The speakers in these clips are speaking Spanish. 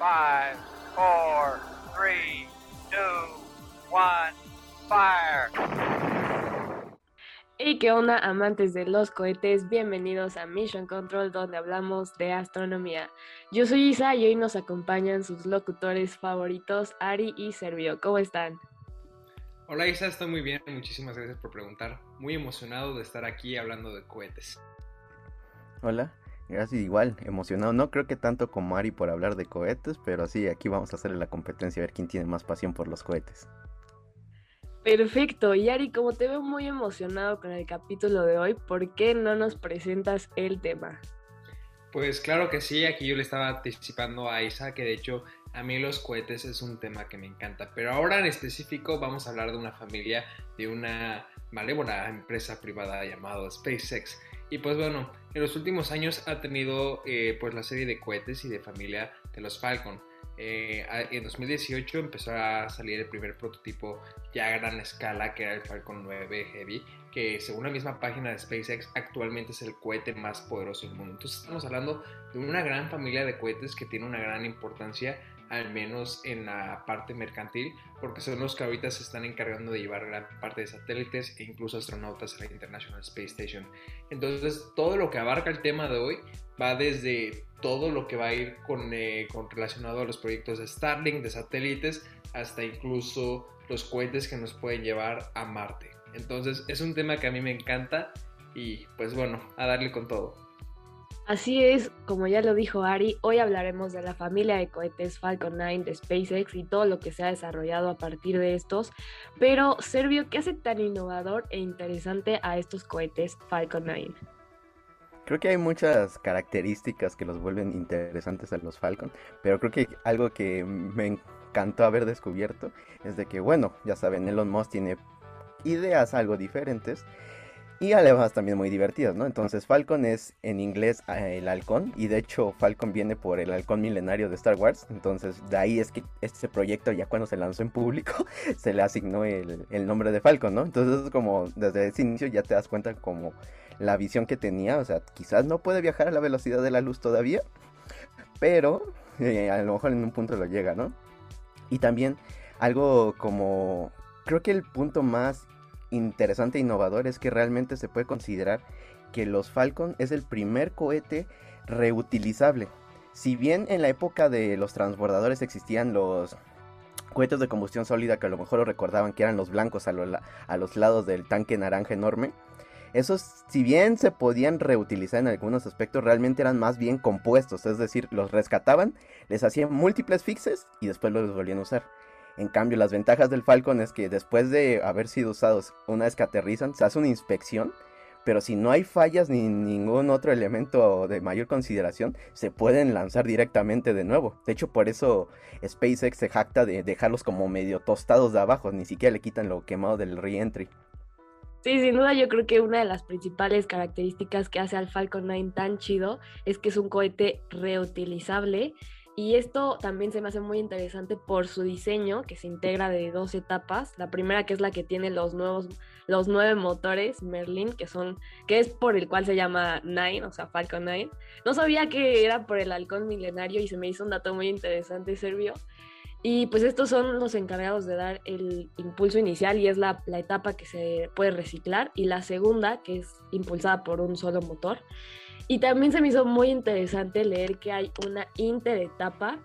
5, 4, 3, 2, 1, fire. Hey, ¿qué onda, amantes de los cohetes? Bienvenidos a Mission Control, donde hablamos de astronomía. Yo soy Isa y hoy nos acompañan sus locutores favoritos, Ari y Servio. ¿Cómo están? Hola Isa, estoy muy bien, muchísimas gracias por preguntar. Muy emocionado de estar aquí hablando de cohetes. Hola, gracias igual, emocionado. No creo que tanto como Ari por hablar de cohetes, pero sí, aquí vamos a hacerle la competencia a ver quién tiene más pasión por los cohetes. Perfecto, y Ari, como te veo muy emocionado con el capítulo de hoy, ¿por qué no nos presentas el tema? Pues claro que sí, aquí yo le estaba anticipando a Isa que de hecho a mí los cohetes es un tema que me encanta, pero ahora en específico vamos a hablar de una familia de una malévola empresa privada llamada SpaceX. Y pues bueno, en los últimos años ha tenido eh, pues la serie de cohetes y de familia de los Falcon. Eh, en 2018 empezó a salir el primer prototipo ya a gran escala, que era el Falcon 9 Heavy, que según la misma página de SpaceX actualmente es el cohete más poderoso del mundo. Entonces estamos hablando de una gran familia de cohetes que tiene una gran importancia al menos en la parte mercantil, porque son los que ahorita se están encargando de llevar gran parte de satélites e incluso astronautas a la International Space Station. Entonces, todo lo que abarca el tema de hoy va desde todo lo que va a ir con, eh, con relacionado a los proyectos de Starlink, de satélites, hasta incluso los cohetes que nos pueden llevar a Marte. Entonces, es un tema que a mí me encanta y pues bueno, a darle con todo. Así es, como ya lo dijo Ari, hoy hablaremos de la familia de cohetes Falcon 9 de SpaceX y todo lo que se ha desarrollado a partir de estos. Pero, Servio, ¿qué hace tan innovador e interesante a estos cohetes Falcon 9? Creo que hay muchas características que los vuelven interesantes a los Falcon, pero creo que algo que me encantó haber descubierto es de que, bueno, ya saben, Elon Musk tiene ideas algo diferentes y además también muy divertidas, ¿no? Entonces Falcon es en inglés eh, el halcón y de hecho Falcon viene por el halcón milenario de Star Wars, entonces de ahí es que este proyecto ya cuando se lanzó en público se le asignó el, nombre de Falcon, ¿no? Entonces es como desde ese inicio ya te das cuenta como la visión que tenía, o sea, quizás no puede viajar a la velocidad de la luz todavía, pero eh, a lo mejor en un punto lo llega, ¿no? Y también algo como creo que el punto más interesante e innovador es que realmente se puede considerar que los Falcon es el primer cohete reutilizable. Si bien en la época de los transbordadores existían los cohetes de combustión sólida que a lo mejor lo recordaban que eran los blancos a, a los lados del tanque naranja enorme, esos, si bien se podían reutilizar en algunos aspectos, realmente eran más bien compuestos, es decir, los rescataban, les hacían múltiples fixes y después los volvían a usar. En cambio, las ventajas del Falcon es que después de haber sido usados una vez que aterrizan, se hace una inspección, pero si no hay fallas ni ningún otro elemento de mayor consideración, se pueden lanzar directamente de nuevo. De hecho, por eso SpaceX se jacta de dejarlos como medio tostados de abajo, ni siquiera le quitan lo quemado del reentry. Sí, sin duda yo creo que una de las principales características que hace al Falcon 9 tan chido es que es un cohete reutilizable y esto también se me hace muy interesante por su diseño, que se integra de dos etapas. La primera que es la que tiene los nuevos, los nueve motores Merlin, que son, que es por el cual se llama Nine, o sea, Falcon 9. No sabía que era por el halcón milenario y se me hizo un dato muy interesante, Servio. Y pues estos son los encargados de dar el impulso inicial y es la, la, etapa que se puede reciclar. Y la segunda, que es impulsada por un solo motor. Y también se me hizo muy interesante leer que hay una interetapa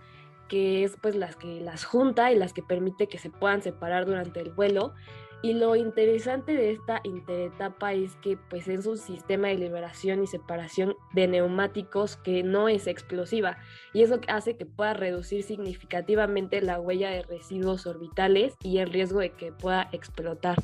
que es pues las que las junta y las que permite que se puedan separar durante el vuelo. Y lo interesante de esta interetapa es que pues es un sistema de liberación y separación de neumáticos que no es explosiva y eso hace que pueda reducir significativamente la huella de residuos orbitales y el riesgo de que pueda explotar.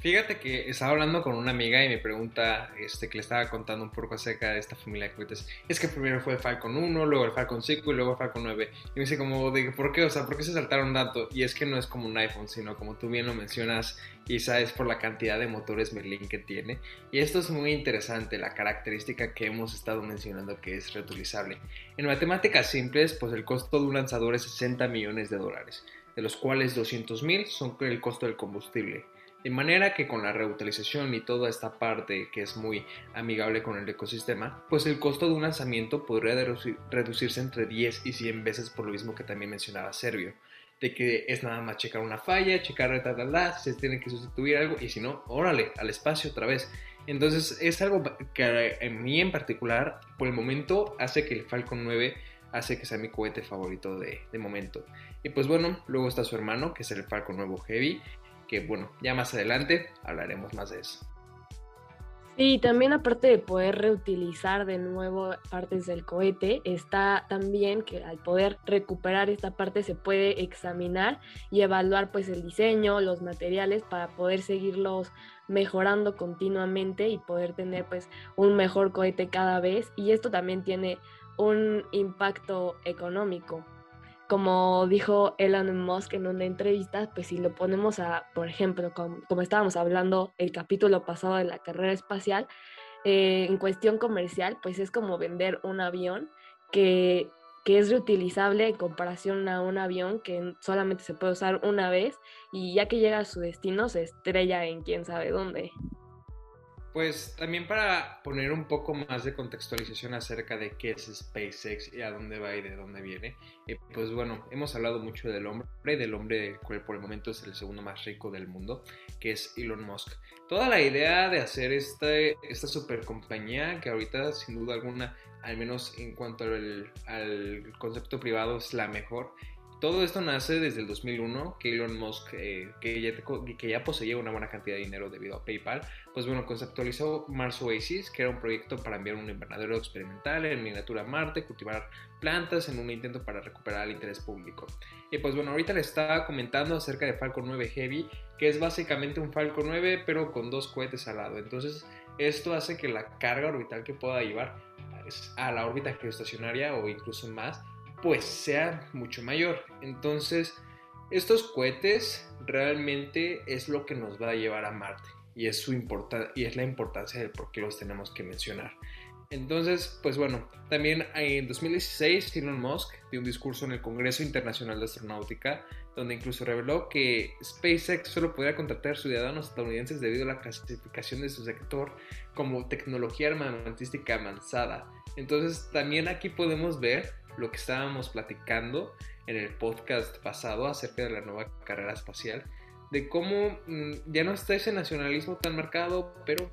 Fíjate que estaba hablando con una amiga y me pregunta, este, que le estaba contando un poco acerca de esta familia de cohetes. Es que primero fue el Falcon 1, luego el Falcon 5 y luego el Falcon 9. Y me dice como, de, ¿por qué? O sea, ¿por qué se saltaron tanto? Y es que no es como un iPhone, sino como tú bien lo mencionas, quizá es por la cantidad de motores Merlin que tiene. Y esto es muy interesante, la característica que hemos estado mencionando que es reutilizable. En matemáticas simples, pues el costo de un lanzador es 60 millones de dólares, de los cuales 200 mil son el costo del combustible. De manera que con la reutilización y toda esta parte que es muy amigable con el ecosistema, pues el costo de un lanzamiento podría reducirse entre 10 y 100 veces por lo mismo que también mencionaba Servio, de que es nada más checar una falla, checar tal, si se tiene que sustituir algo y si no, órale, al espacio otra vez. Entonces es algo que en mí en particular, por el momento, hace que el Falcon 9 hace que sea mi cohete favorito de, de momento. Y pues bueno, luego está su hermano, que es el Falcon Nuevo Heavy, que bueno, ya más adelante hablaremos más de eso. Sí, también aparte de poder reutilizar de nuevo partes del cohete, está también que al poder recuperar esta parte se puede examinar y evaluar pues el diseño, los materiales para poder seguirlos mejorando continuamente y poder tener pues un mejor cohete cada vez y esto también tiene un impacto económico como dijo Elon Musk en una entrevista, pues si lo ponemos a, por ejemplo, como, estábamos hablando el capítulo pasado de la carrera espacial, eh, en cuestión comercial, pues es como vender un avión que, que es reutilizable en comparación a un avión que solamente se puede usar una vez y ya que llega a su destino se estrella en quién sabe dónde. Pues también para poner un poco más de contextualización acerca de qué es SpaceX y a dónde va y de dónde viene, eh, pues bueno, hemos hablado mucho del hombre, del hombre cual por el momento es el segundo más rico del mundo, que es Elon Musk. Toda la idea de hacer esta, esta super compañía, que ahorita sin duda alguna, al menos en cuanto al concepto privado, es la mejor, todo esto nace desde el 2001, que Elon Musk, eh, que, ya, que, poseía una buena cantidad de dinero debido a PayPal, pues bueno, conceptualizó Mars Oasis, que era un proyecto para enviar un invernadero experimental en miniatura a Marte, cultivar plantas en un intento para recuperar el interés público. Y pues bueno, ahorita le estaba comentando acerca de Falcon 9 Heavy, que es básicamente un Falcon 9 pero con dos cohetes al lado. Entonces, esto hace que la carga orbital que pueda llevar a la órbita geoestacionaria o incluso más pues sea mucho mayor. Entonces, estos cohetes realmente es lo que nos va a llevar a Marte y es, su y es la importancia de por qué los tenemos que mencionar. Entonces, pues bueno, también en 2016 Elon Musk dio un discurso en el Congreso Internacional de Astronáutica donde incluso reveló que SpaceX solo podría contratar ciudadanos estadounidenses debido a la clasificación de su sector como tecnología armamentística avanzada. Entonces, también aquí podemos ver lo que estábamos platicando en el podcast pasado acerca de la nueva carrera espacial, de cómo mm, ya no está ese nacionalismo tan marcado, pero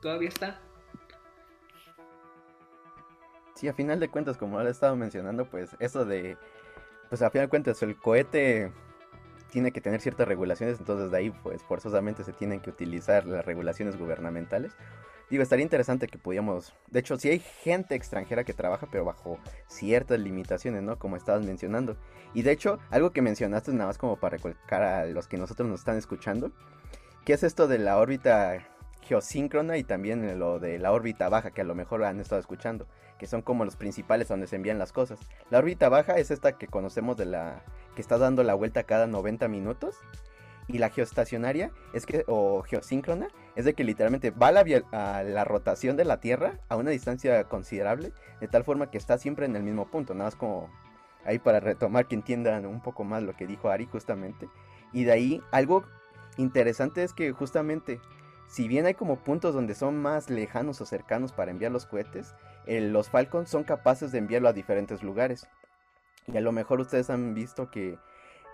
todavía está. Sí, a final de cuentas, como he estado mencionando, pues eso de, pues a final de cuentas el cohete tiene que tener ciertas regulaciones, entonces de ahí pues forzosamente se tienen que utilizar las regulaciones gubernamentales Digo, estaría interesante que pudiéramos... De hecho, si hay gente extranjera que trabaja, pero bajo ciertas limitaciones, ¿no? Como estabas mencionando. Y de hecho, algo que mencionaste nada más como para recalcar a los que nosotros nos están escuchando, que es esto de la órbita geosíncrona y también lo de la órbita baja, que a lo mejor han estado escuchando, que son como los principales donde se envían las cosas. La órbita baja es esta que conocemos de la que está dando la vuelta cada 90 minutos y la geoestacionaria es que, o geosíncrona, es de que literalmente va a la, a la, rotación de la Tierra a una distancia considerable, de tal forma que está siempre en el mismo punto, nada más como ahí para retomar que entiendan un poco más lo que dijo Ari justamente. Y de ahí algo interesante es que justamente, si bien hay como puntos donde son más lejanos o cercanos para enviar los cohetes, los Falcons son capaces de enviarlo a diferentes lugares. Y a lo mejor ustedes han visto que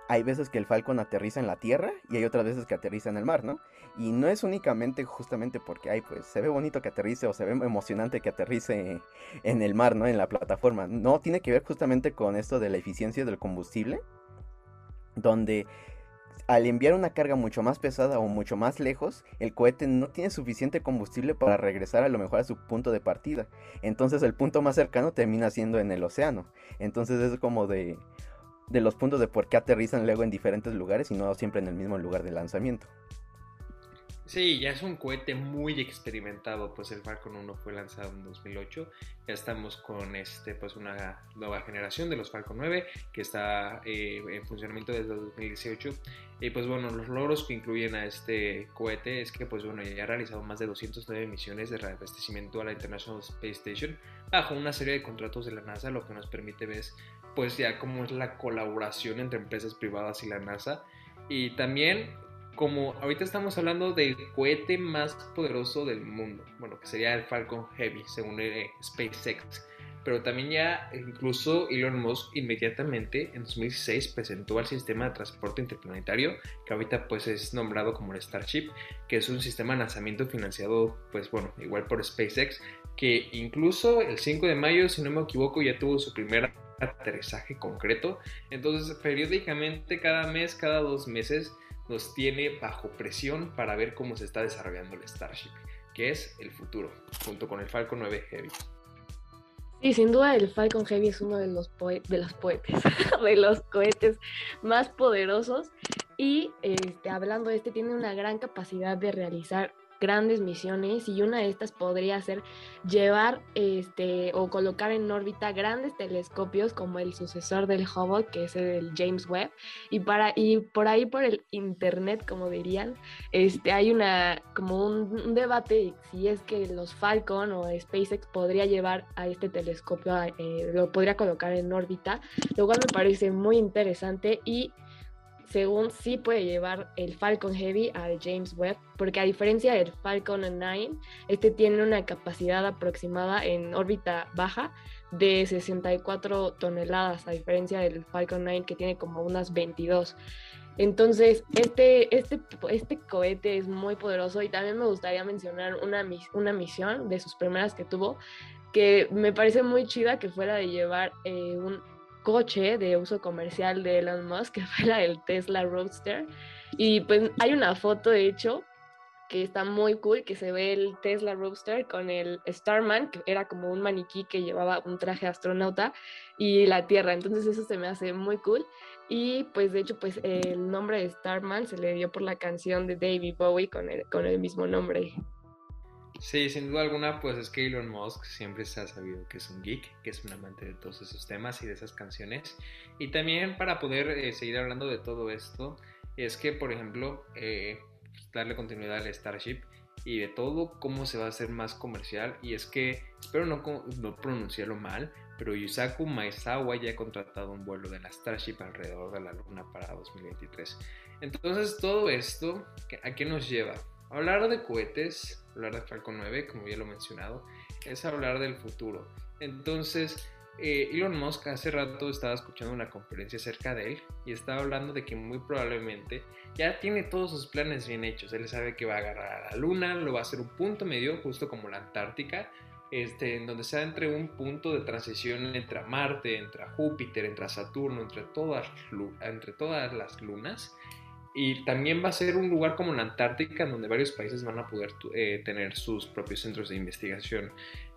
hay veces que el Falcon aterriza en la tierra y hay otras veces que aterriza en el mar, ¿no? Y no es únicamente justamente porque, ay, pues se ve bonito que aterrice o se ve emocionante que aterrice en el mar, ¿no? En la plataforma. No, tiene que ver justamente con esto de la eficiencia del combustible, donde al enviar una carga mucho más pesada o mucho más lejos, el cohete no tiene suficiente combustible para regresar a lo mejor a su punto de partida. Entonces el punto más cercano termina siendo en el océano. Entonces es como de, de los puntos de por qué aterrizan luego en diferentes lugares y no siempre en el mismo lugar de lanzamiento. Sí, ya es un cohete muy experimentado, pues el Falcon 1 fue lanzado en 2008, ya estamos con este, pues una nueva generación de los Falcon 9 que está eh, en funcionamiento desde 2018 y pues bueno, los logros que incluyen a este cohete es que pues bueno, ya ha realizado más de 209 misiones de reabastecimiento a la International Space Station bajo una serie de contratos de la NASA, lo que nos permite ver pues ya cómo es la colaboración entre empresas privadas y la NASA y también como ahorita estamos hablando del cohete más poderoso del mundo, bueno, que sería el Falcon Heavy, según eh, SpaceX. Pero también ya incluso Elon Musk inmediatamente en 2016 presentó al sistema de transporte interplanetario, que ahorita pues es nombrado como el Starship, que es un sistema de lanzamiento financiado pues bueno, igual por SpaceX, que incluso el 5 de mayo, si no me equivoco, ya tuvo su primer aterrizaje concreto. Entonces, periódicamente, cada mes, cada dos meses, nos tiene bajo presión para ver cómo se está desarrollando el Starship, que es el futuro, junto con el Falcon 9 Heavy. Sí, sin duda el Falcon Heavy es uno de los, de los poetes, de los cohetes más poderosos y este, hablando de este tiene una gran capacidad de realizar grandes misiones y una de estas podría ser llevar este o colocar en órbita grandes telescopios como el sucesor del Hubble que es el James Webb. Y para y por ahí por el internet como dirían este hay una como un, debate si es que los Falcon o SpaceX podría llevar a este telescopio eh, lo podría colocar en órbita lo cual me parece muy interesante y según sí puede llevar el Falcon Heavy al James Webb, porque a diferencia del Falcon 9, este tiene una capacidad aproximada en órbita baja de 64 toneladas, a diferencia del Falcon 9 que tiene como unas 22. Entonces, este, este, este cohete es muy poderoso y también me gustaría mencionar una, una misión de sus primeras que tuvo, que me parece muy chida que fuera de llevar eh, un coche de uso comercial de Elon Musk, que fue la del Tesla Roadster. Y pues hay una foto, de hecho, que está muy cool, que se ve el Tesla Roadster con el Starman, que era como un maniquí que llevaba un traje astronauta, y la Tierra. Entonces eso se me hace muy cool. Y pues de hecho, pues el nombre de Starman se le dio por la canción de David Bowie con el, con el mismo nombre. Sí, sin duda alguna, pues es que Elon Musk siempre se ha sabido que es un geek, que es un amante de todos esos temas y de esas canciones. Y también para poder eh, seguir hablando de todo esto, es que, por ejemplo, eh, darle continuidad al Starship y de todo cómo se va a hacer más comercial. Y es que, espero no, no pronunciarlo mal, pero Yusaku Maezawa ya ha contratado un vuelo de la Starship alrededor de la Luna para 2023. Entonces, todo esto, ¿a qué nos lleva? Hablar de cohetes, hablar de Falcon 9, como ya lo he mencionado, es hablar del futuro. Entonces, eh, Elon Musk hace rato estaba escuchando una conferencia acerca de él y estaba hablando de que muy probablemente ya tiene todos sus planes bien hechos. Él sabe que va a agarrar a la Luna, lo va a hacer un punto medio, justo como la Antártica, este, en donde sea entre un punto de transición entre Marte, entre Júpiter, entre Saturno, entre todas, entre todas las lunas y también va a ser un lugar como la Antártica, donde varios países van a poder eh, tener sus propios centros de investigación.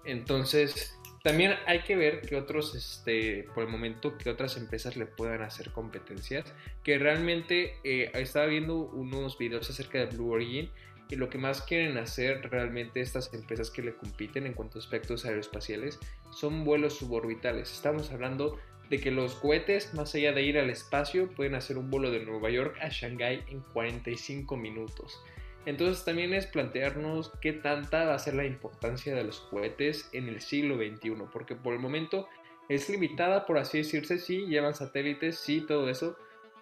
Entonces, también hay que ver que otros, este, por el momento, que otras empresas le puedan hacer competencias. Que realmente eh, estaba viendo unos videos acerca de Blue Origin y lo que más quieren hacer realmente estas empresas que le compiten en cuanto a aspectos aeroespaciales son vuelos suborbitales. Estamos hablando de que los cohetes, más allá de ir al espacio, pueden hacer un vuelo de Nueva York a Shanghái en 45 minutos. Entonces también es plantearnos qué tanta va a ser la importancia de los cohetes en el siglo XXI, porque por el momento es limitada, por así decirse, sí, llevan satélites, sí, todo eso,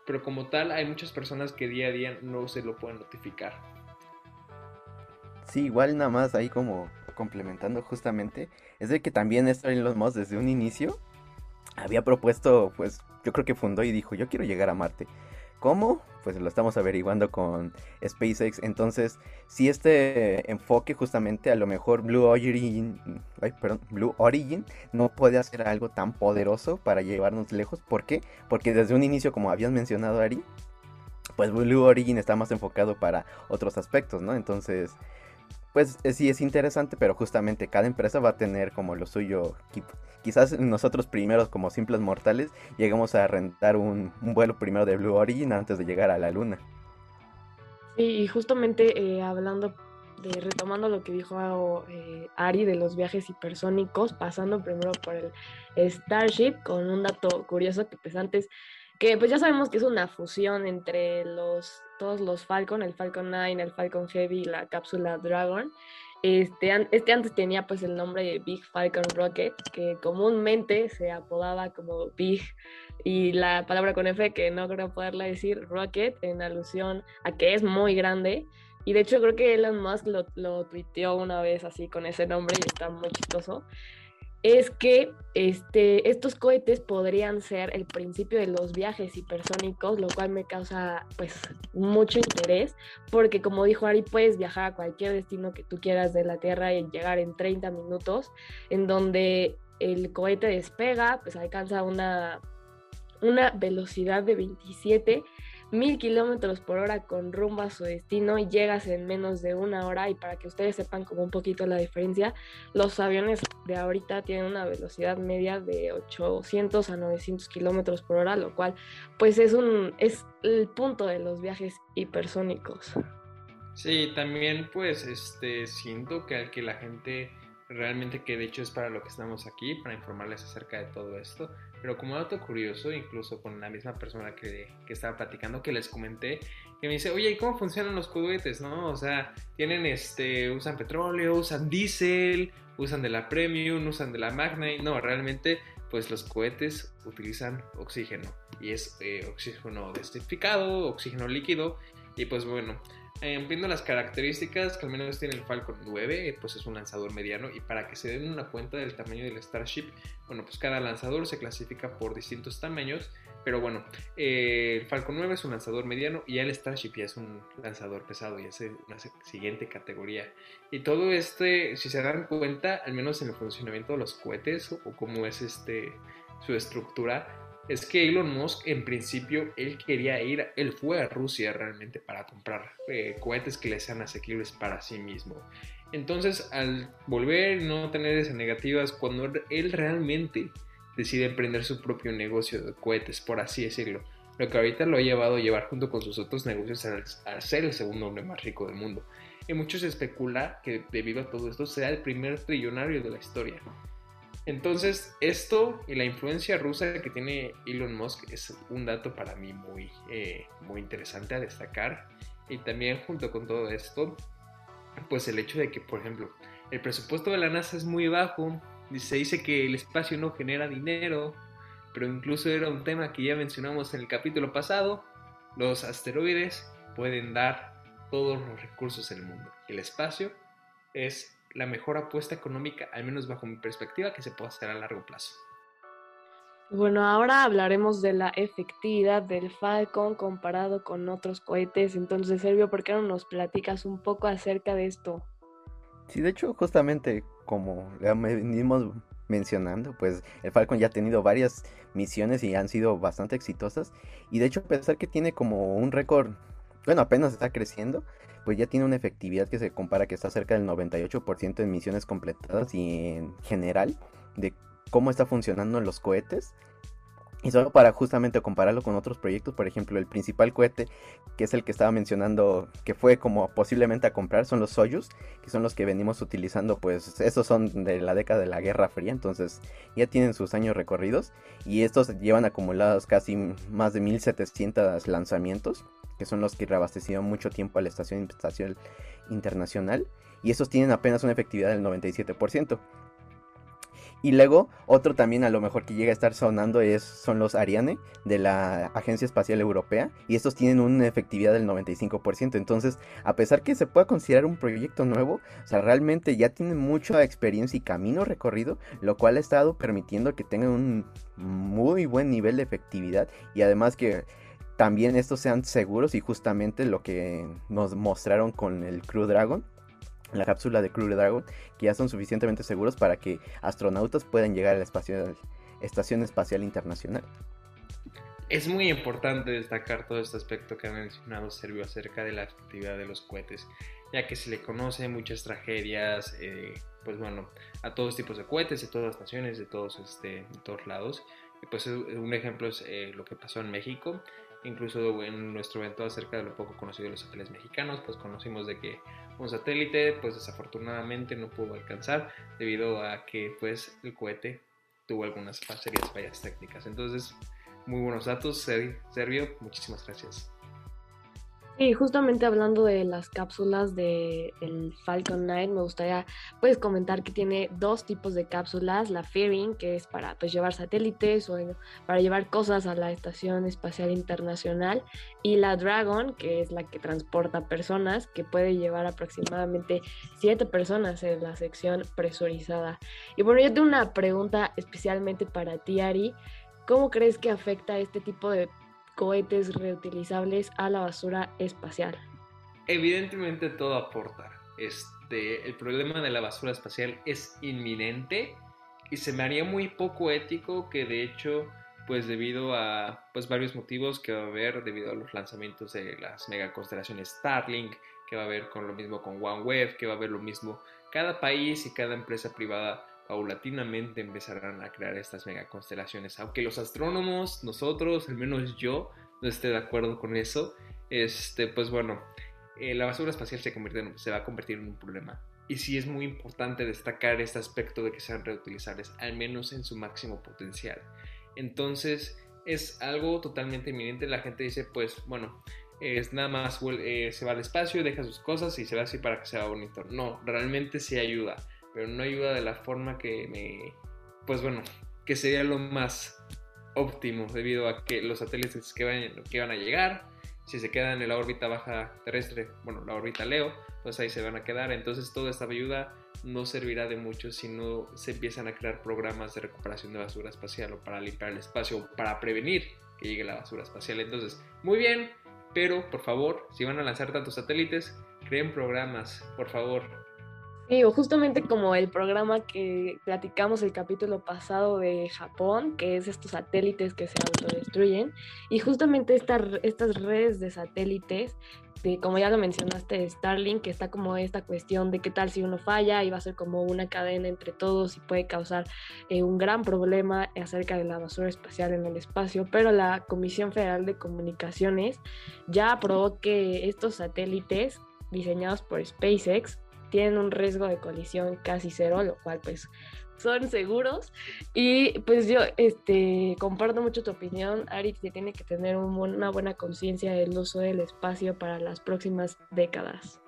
pero como tal hay muchas personas que día a día no se lo pueden notificar. Sí, igual nada más ahí como complementando justamente, es de que también esto los mods desde un inicio había propuesto, pues yo creo que fundó y dijo, yo quiero llegar a Marte. ¿Cómo? Pues lo estamos averiguando con SpaceX. Entonces, si este enfoque justamente a lo mejor Blue Origin, perdón, Blue Origin no puede hacer algo tan poderoso para llevarnos lejos. ¿Por qué? Porque desde un inicio, como habías mencionado, Ari, pues Blue Origin está más enfocado para otros aspectos, ¿no? Entonces, pues eh, sí es interesante, pero justamente cada empresa va a tener como lo suyo. Quizás nosotros primeros, como simples mortales, lleguemos a rentar un, vuelo primero de Blue Origin antes de llegar a la luna. Y justamente eh, hablando de, retomando lo que dijo eh, Ari de los viajes hipersónicos, pasando primero por el Starship, con un dato curioso que pues antes que pues ya sabemos que es una fusión entre los, todos los Falcon, el Falcon 9, el Falcon Heavy y la cápsula Dragon. Este, este antes tenía pues el nombre de Big Falcon Rocket, que comúnmente se apodaba como Big y la palabra con F que no creo poderla decir, Rocket, en alusión a que es muy grande. Y de hecho creo que Elon Musk lo, lo tuiteó una vez así con ese nombre y está muy chistoso es que este, estos cohetes podrían ser el principio de los viajes hipersónicos, lo cual me causa pues mucho interés, porque como dijo Ari, puedes viajar a cualquier destino que tú quieras de la Tierra y llegar en 30 minutos, en donde el cohete despega, pues alcanza una, una velocidad de 27 mil kilómetros por hora con rumbo a su destino y llegas en menos de una hora. Y para que ustedes sepan como un poquito la diferencia, los aviones de ahorita tienen una velocidad media de 800 a 900 kilómetros por hora, lo cual pues es un es el punto de los viajes hipersónicos. Sí, también pues este siento que al que la gente realmente que de hecho es para lo que estamos aquí, para informarles acerca de todo esto, pero como dato curioso, incluso con la misma persona que, que, estaba platicando, que les comenté, que me dice, oye, ¿y cómo funcionan los cohetes, no? O sea, tienen este, usan petróleo, usan diésel, usan de la Premium, usan de la Magnite, no, realmente, pues los cohetes utilizan oxígeno, y es eh, oxígeno destrificado, oxígeno líquido, y pues bueno, eh, viendo las características que al menos tiene el Falcon 9, pues es un lanzador mediano y para que se den una cuenta del tamaño del Starship, bueno, pues cada lanzador se clasifica por distintos tamaños, pero bueno, eh, el Falcon 9 es un lanzador mediano y el Starship ya es un lanzador pesado y es una siguiente categoría. Y todo este, si se dan cuenta, al menos en el funcionamiento de los cohetes o cómo es este su estructura, es que Elon Musk en principio él quería ir, él fue a Rusia realmente para comprar eh, cohetes que le sean asequibles para sí mismo. Entonces al volver no tener esas negativas, cuando él realmente decide emprender su propio negocio de cohetes, por así decirlo, lo que ahorita lo ha llevado a llevar junto con sus otros negocios a, ser el segundo hombre más rico del mundo. Y muchos especulan que debido a todo esto sea el primer trillonario de la historia. Entonces, esto y la influencia rusa que tiene Elon Musk es un dato para mí muy, eh, muy interesante a destacar. Y también junto con todo esto, pues el hecho de que, por ejemplo, el presupuesto de la NASA es muy bajo. Se dice que el espacio no genera dinero, pero incluso era un tema que ya mencionamos en el capítulo pasado. Los asteroides pueden dar todos los recursos del mundo. El espacio es la mejor apuesta económica, al menos bajo mi perspectiva, que se pueda hacer a largo plazo. Bueno, ahora hablaremos de la efectividad del Falcon comparado con otros cohetes. Entonces, Sergio, ¿por qué no nos platicas un poco acerca de esto? Sí, de hecho, justamente como ya venimos mencionando, pues el Falcon ya ha tenido varias misiones y han sido bastante exitosas. Y de hecho, pensar que tiene como un récord, bueno, apenas está creciendo, pues ya tiene una efectividad que se compara que está cerca del 98% en misiones completadas y en general de cómo está funcionando los cohetes. Y solo para justamente compararlo con otros proyectos, por ejemplo, el principal cohete, que es el que estaba mencionando, que fue como posiblemente a comprar, son los Soyuz, que son los que venimos utilizando, pues esos son de la década de la Guerra Fría, entonces ya tienen sus años recorridos y estos llevan acumulados casi más de 1700 lanzamientos que son los que reabastecieron mucho tiempo a la Estación Espacial Internacional, y esos tienen apenas una efectividad del 97%. Y luego, otro también a lo mejor que llega a estar sonando es, son los Ariane de la Agencia Espacial Europea. Y estos tienen una efectividad del 95%. Entonces, a pesar que se pueda considerar un proyecto nuevo, o sea, realmente ya tienen mucha experiencia y camino recorrido, lo cual ha estado permitiendo que tengan un muy buen nivel de efectividad. Y además que también estos sean seguros y justamente lo que nos mostraron con el Crew Dragon, la cápsula de Crew Dragon, que ya son suficientemente seguros para que astronautas puedan llegar a la Estación Espacial Internacional. Es muy importante destacar todo este aspecto que ha mencionado Servio acerca de la efectividad de los cohetes, ya que se le conoce muchas tragedias, eh, pues bueno, a todos tipos de cohetes, de todas las naciones, de todos, este, de todos lados. Y pues un ejemplo es eh, lo que pasó en México, Incluso en nuestro evento acerca de lo poco conocido de los satélites mexicanos, pues conocimos de que un satélite, pues desafortunadamente no pudo alcanzar debido a que pues el cohete tuvo algunas serias fallas técnicas. Entonces, muy buenos datos, Servio, muchísimas gracias. Sí, justamente hablando de las cápsulas del el Falcon 9, me gustaría pues comentar que tiene dos tipos de cápsulas, la Fairing, que es para pues, llevar satélites o para llevar cosas a la Estación Espacial Internacional, y la Dragon, que es la que transporta personas, que puede llevar aproximadamente siete personas en la sección presurizada. Y bueno, yo tengo una pregunta especialmente para ti, Ari. ¿Cómo crees que afecta este tipo de cohetes reutilizables a la basura espacial? Evidentemente todo aporta. Este, el problema de la basura espacial es inminente y se me haría muy poco ético que de hecho pues debido a pues varios motivos que va a haber debido a los lanzamientos de las megaconstelaciones Starlink, que va a haber con lo mismo con OneWeb, que va a haber lo mismo cada país y cada empresa privada paulatinamente empezarán a crear estas megaconstelaciones. Aunque los astrónomos, nosotros, al menos yo, no esté de acuerdo con eso, este, pues bueno, eh, la basura espacial se, va a convertir en un problema. Y sí es muy importante destacar este aspecto de que sean reutilizables, al menos en su máximo potencial. Entonces, es algo totalmente inminente. La gente dice, pues bueno, es nada más eh, se va al espacio, deja sus cosas y se va así para que sea bonito. No, realmente sí ayuda pero no ayuda de la forma que me, pues bueno, que sería lo más óptimo debido a que los satélites que van, que van a llegar, si se quedan en la órbita baja terrestre, bueno, la órbita Leo, pues ahí se van a quedar. Entonces toda esta ayuda no servirá de mucho si no se empiezan a crear programas de recuperación de basura espacial o para limpiar el espacio o para prevenir que llegue la basura espacial. Entonces, muy bien, pero por favor, si van a lanzar tantos satélites, creen programas, por favor, Sí, o justamente como el programa que platicamos el capítulo pasado de Japón, que es estos satélites que se autodestruyen, y justamente estas redes de satélites, de, como ya lo mencionaste, Starlink, que está como esta cuestión de qué tal si uno falla y va a ser como una cadena entre todos y puede causar eh, un gran problema acerca de la basura espacial en el espacio, pero la Comisión Federal de Comunicaciones ya aprobó que estos satélites diseñados por SpaceX tienen un riesgo de colisión casi cero, lo cual pues son seguros. Y pues yo este, comparto mucho tu opinión, Ari, que tiene que tener una buena conciencia del uso del espacio para las próximas décadas.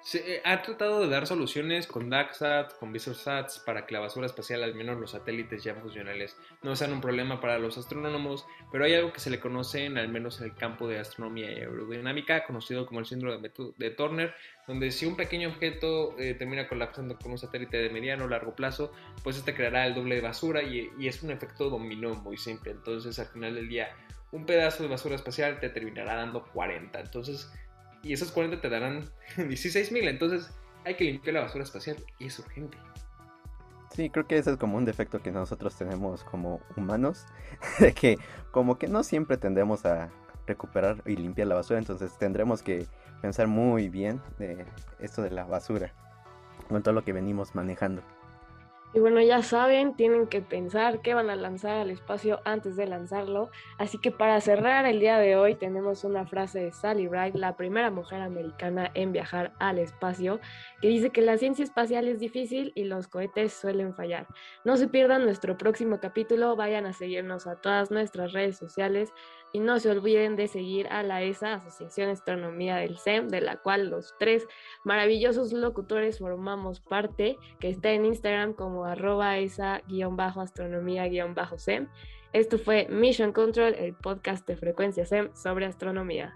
Se eh, ha tratado de dar soluciones con DACSAT, con VisorSats, para que la basura espacial, al menos los satélites ya funcionales, no sean un problema para los astrónomos, pero hay algo que se le conoce, en, al menos en el campo de astronomía y aerodinámica, conocido como el síndrome de Turner, donde si un pequeño objeto eh, termina colapsando con un satélite de mediano o largo plazo, pues este creará el doble de basura y, y es un efecto dominó muy simple. Entonces, al final del día, un pedazo de basura espacial te terminará dando 40. Entonces, y esos 40 te darán 16 mil. Entonces hay que limpiar la basura espacial y es urgente. Sí, creo que ese es como un defecto que nosotros tenemos como humanos, de que como que no siempre tendemos a recuperar y limpiar la basura, entonces tendremos que pensar muy bien de esto de la basura, con todo lo que venimos manejando. Y bueno, ya saben, tienen que pensar qué van a lanzar al espacio antes de lanzarlo. Así que para cerrar el día de hoy tenemos una frase de Sally Ride, la primera mujer americana en viajar al espacio, que dice que la ciencia espacial es difícil y los cohetes suelen fallar. No se pierdan nuestro próximo capítulo, vayan a seguirnos a todas nuestras redes sociales y no se olviden de seguir a la ESA, Asociación Astronomía del SEM, de la cual los tres maravillosos locutores formamos parte, que está en Instagram como arroba esa-astronomía-sem. Esto fue Mission Control, el podcast de frecuencia SEM sobre astronomía.